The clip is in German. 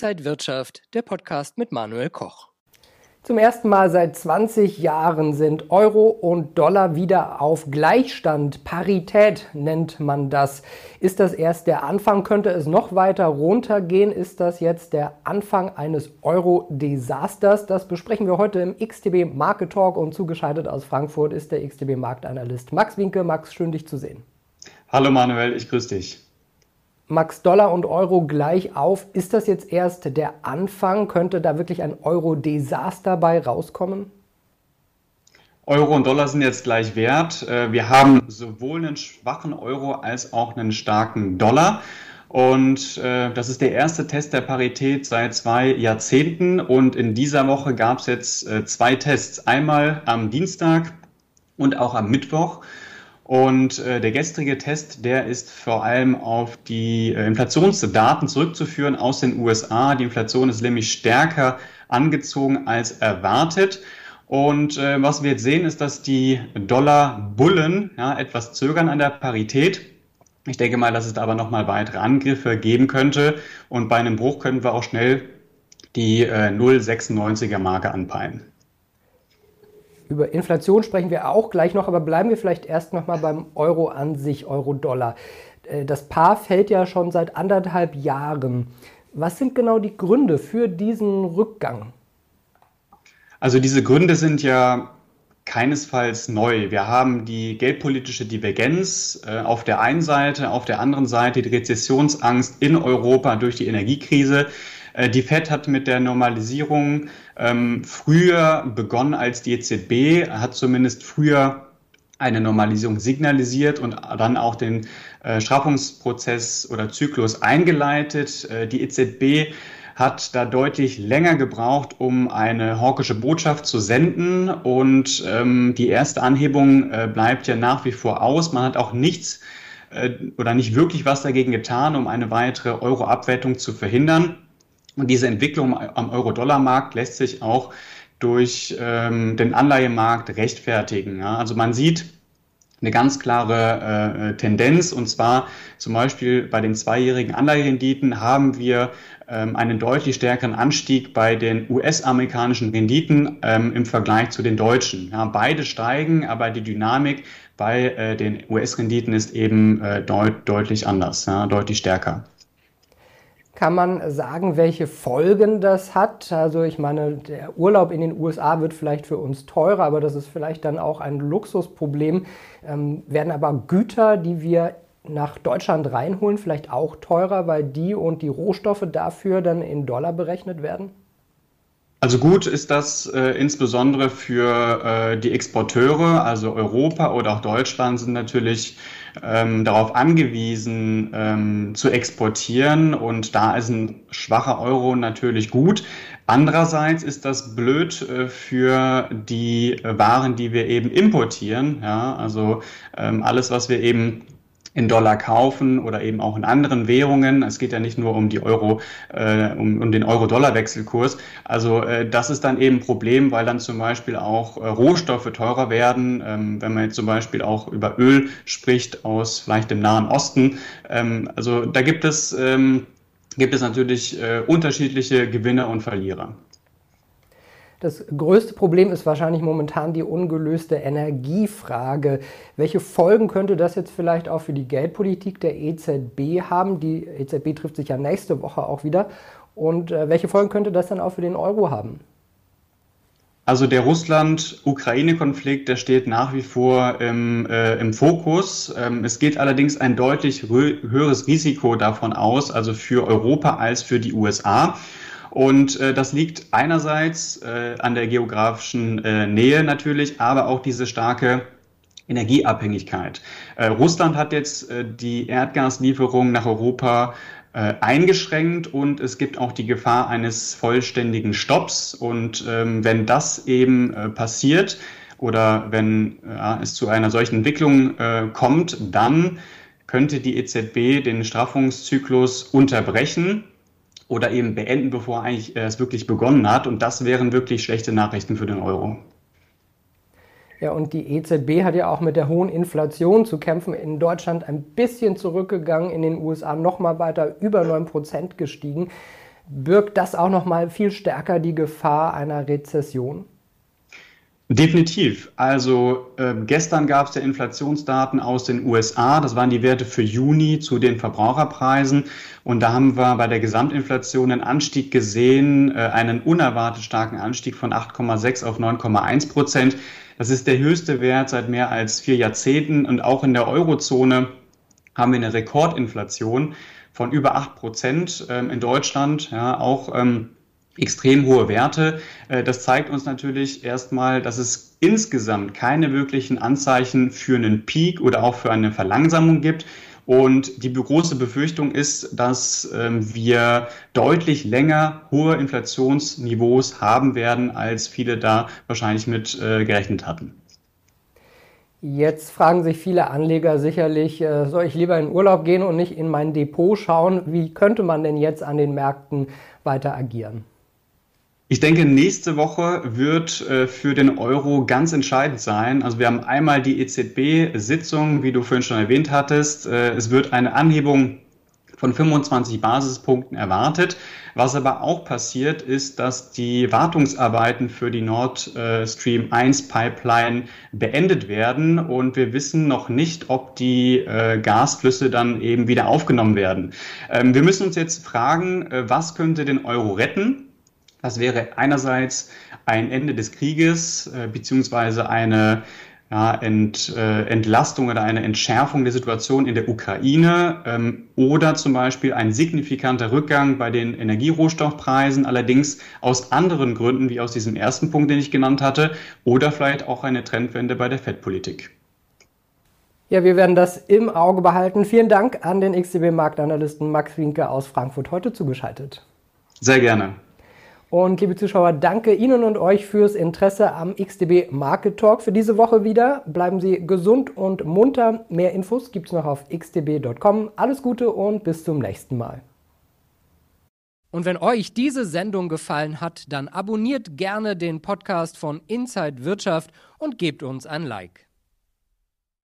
Inside Wirtschaft, der Podcast mit Manuel Koch. Zum ersten Mal seit 20 Jahren sind Euro und Dollar wieder auf Gleichstand. Parität nennt man das. Ist das erst der Anfang? Könnte es noch weiter runtergehen? Ist das jetzt der Anfang eines Euro-Desasters? Das besprechen wir heute im XTB Market Talk und zugeschaltet aus Frankfurt ist der XTB Marktanalyst Max Winke. Max, schön dich zu sehen. Hallo Manuel, ich grüße dich. Max Dollar und Euro gleich auf. Ist das jetzt erst der Anfang? Könnte da wirklich ein Euro-Desaster bei rauskommen? Euro und Dollar sind jetzt gleich wert. Äh, wir haben sowohl einen schwachen Euro als auch einen starken Dollar. Und äh, das ist der erste Test der Parität seit zwei Jahrzehnten. Und in dieser Woche gab es jetzt äh, zwei Tests. Einmal am Dienstag und auch am Mittwoch. Und äh, der gestrige Test, der ist vor allem auf die äh, Inflationsdaten zurückzuführen aus den USA. Die Inflation ist nämlich stärker angezogen als erwartet. Und äh, was wir jetzt sehen, ist, dass die Dollar-Bullen ja, etwas zögern an der Parität. Ich denke mal, dass es da aber nochmal weitere Angriffe geben könnte. Und bei einem Bruch können wir auch schnell die äh, 0,96er Marke anpeilen. Über Inflation sprechen wir auch gleich noch, aber bleiben wir vielleicht erst noch mal beim Euro an sich, Euro-Dollar. Äh, das Paar fällt ja schon seit anderthalb Jahren. Was sind genau die Gründe für diesen Rückgang? Also diese Gründe sind ja keinesfalls neu. Wir haben die geldpolitische Divergenz äh, auf der einen Seite, auf der anderen Seite die Rezessionsangst in Europa durch die Energiekrise. Äh, die Fed hat mit der Normalisierung ähm, früher begonnen als die EZB, hat zumindest früher eine Normalisierung signalisiert und dann auch den äh, Straffungsprozess oder Zyklus eingeleitet. Äh, die EZB hat da deutlich länger gebraucht, um eine hawkische Botschaft zu senden. Und ähm, die erste Anhebung äh, bleibt ja nach wie vor aus. Man hat auch nichts äh, oder nicht wirklich was dagegen getan, um eine weitere Euro-Abwertung zu verhindern. Und diese Entwicklung am Euro-Dollar-Markt lässt sich auch durch ähm, den Anleihemarkt rechtfertigen. Ja? Also man sieht eine ganz klare äh, Tendenz und zwar zum Beispiel bei den zweijährigen Anleiherenditen haben wir ähm, einen deutlich stärkeren Anstieg bei den US-amerikanischen Renditen ähm, im Vergleich zu den deutschen. Ja, beide steigen, aber die Dynamik bei äh, den US-Renditen ist eben äh, deut deutlich anders, ja, deutlich stärker. Kann man sagen, welche Folgen das hat? Also ich meine, der Urlaub in den USA wird vielleicht für uns teurer, aber das ist vielleicht dann auch ein Luxusproblem. Ähm, werden aber Güter, die wir nach Deutschland reinholen, vielleicht auch teurer, weil die und die Rohstoffe dafür dann in Dollar berechnet werden? Also gut ist das äh, insbesondere für äh, die Exporteure, also Europa oder auch Deutschland sind natürlich ähm, darauf angewiesen ähm, zu exportieren und da ist ein schwacher Euro natürlich gut. Andererseits ist das blöd äh, für die Waren, die wir eben importieren. Ja, also ähm, alles, was wir eben in Dollar kaufen oder eben auch in anderen Währungen. Es geht ja nicht nur um die Euro, äh, um, um den Euro-Dollar-Wechselkurs. Also äh, das ist dann eben ein Problem, weil dann zum Beispiel auch äh, Rohstoffe teurer werden. Ähm, wenn man jetzt zum Beispiel auch über Öl spricht aus vielleicht dem Nahen Osten. Ähm, also da gibt es ähm, gibt es natürlich äh, unterschiedliche Gewinner und Verlierer. Das größte Problem ist wahrscheinlich momentan die ungelöste Energiefrage. Welche Folgen könnte das jetzt vielleicht auch für die Geldpolitik der EZB haben? Die EZB trifft sich ja nächste Woche auch wieder. Und äh, welche Folgen könnte das dann auch für den Euro haben? Also der Russland-Ukraine-Konflikt, der steht nach wie vor im, äh, im Fokus. Ähm, es geht allerdings ein deutlich höheres Risiko davon aus, also für Europa als für die USA. Und äh, das liegt einerseits äh, an der geografischen äh, Nähe natürlich, aber auch diese starke Energieabhängigkeit. Äh, Russland hat jetzt äh, die Erdgaslieferung nach Europa äh, eingeschränkt und es gibt auch die Gefahr eines vollständigen Stopps. Und ähm, wenn das eben passiert oder wenn es zu einer solchen Entwicklung kommt, dann könnte die EZB den Straffungszyklus unterbrechen oder eben beenden, bevor eigentlich äh, es wirklich begonnen hat. Und das wären wirklich schlechte Nachrichten für den Euro. Ja, und die EZB hat ja auch mit der hohen Inflation zu kämpfen. In Deutschland ein bisschen zurückgegangen, in den USA noch mal weiter über 9 Prozent gestiegen. birgt das auch noch mal viel stärker die Gefahr einer Rezession? Definitiv. Also äh, gestern gab es ja Inflationsdaten aus den USA. Das waren die Werte für Juni zu den Verbraucherpreisen. Und da haben wir bei der Gesamtinflation einen Anstieg gesehen, äh, einen unerwartet starken Anstieg von 8,6 auf 9,1 Prozent. Das ist der höchste Wert seit mehr als vier Jahrzehnten. Und auch in der Eurozone haben wir eine Rekordinflation von über 8 Prozent ähm, in Deutschland. Ja, auch ähm, extrem hohe Werte. Äh, das zeigt uns natürlich erstmal, dass es insgesamt keine wirklichen Anzeichen für einen Peak oder auch für eine Verlangsamung gibt. Und die große Befürchtung ist, dass ähm, wir deutlich länger hohe Inflationsniveaus haben werden, als viele da wahrscheinlich mit äh, gerechnet hatten. Jetzt fragen sich viele Anleger sicherlich, äh, soll ich lieber in Urlaub gehen und nicht in mein Depot schauen? Wie könnte man denn jetzt an den Märkten weiter agieren? Ich denke, nächste Woche wird äh, für den Euro ganz entscheidend sein. Also wir haben einmal die EZB-Sitzung, wie du vorhin schon erwähnt hattest. Äh, es wird eine Anhebung von 25 Basispunkten erwartet. Was aber auch passiert, ist, dass die Wartungsarbeiten für die Nord Stream 1 Pipeline beendet werden und wir wissen noch nicht, ob die äh, Gasflüsse dann eben wieder aufgenommen werden. Ähm, wir müssen uns jetzt fragen, was könnte den Euro retten? Das wäre einerseits ein Ende des Krieges äh, beziehungsweise eine ja, Ent, äh, Entlastung oder eine Entschärfung der Situation in der Ukraine ähm, oder zum Beispiel ein signifikanter Rückgang bei den Energierohstoffpreisen, allerdings aus anderen Gründen wie aus diesem ersten Punkt, den ich genannt hatte, oder vielleicht auch eine Trendwende bei der Fettpolitik. Ja, wir werden das im Auge behalten. Vielen Dank an den XTB-Marktanalysten Max Winke aus Frankfurt heute zugeschaltet. Sehr gerne. Und liebe Zuschauer, danke Ihnen und euch fürs Interesse am XDB Market Talk für diese Woche wieder. Bleiben Sie gesund und munter. Mehr Infos gibt es noch auf xdb.com. Alles Gute und bis zum nächsten Mal. Und wenn euch diese Sendung gefallen hat, dann abonniert gerne den Podcast von Inside Wirtschaft und gebt uns ein Like.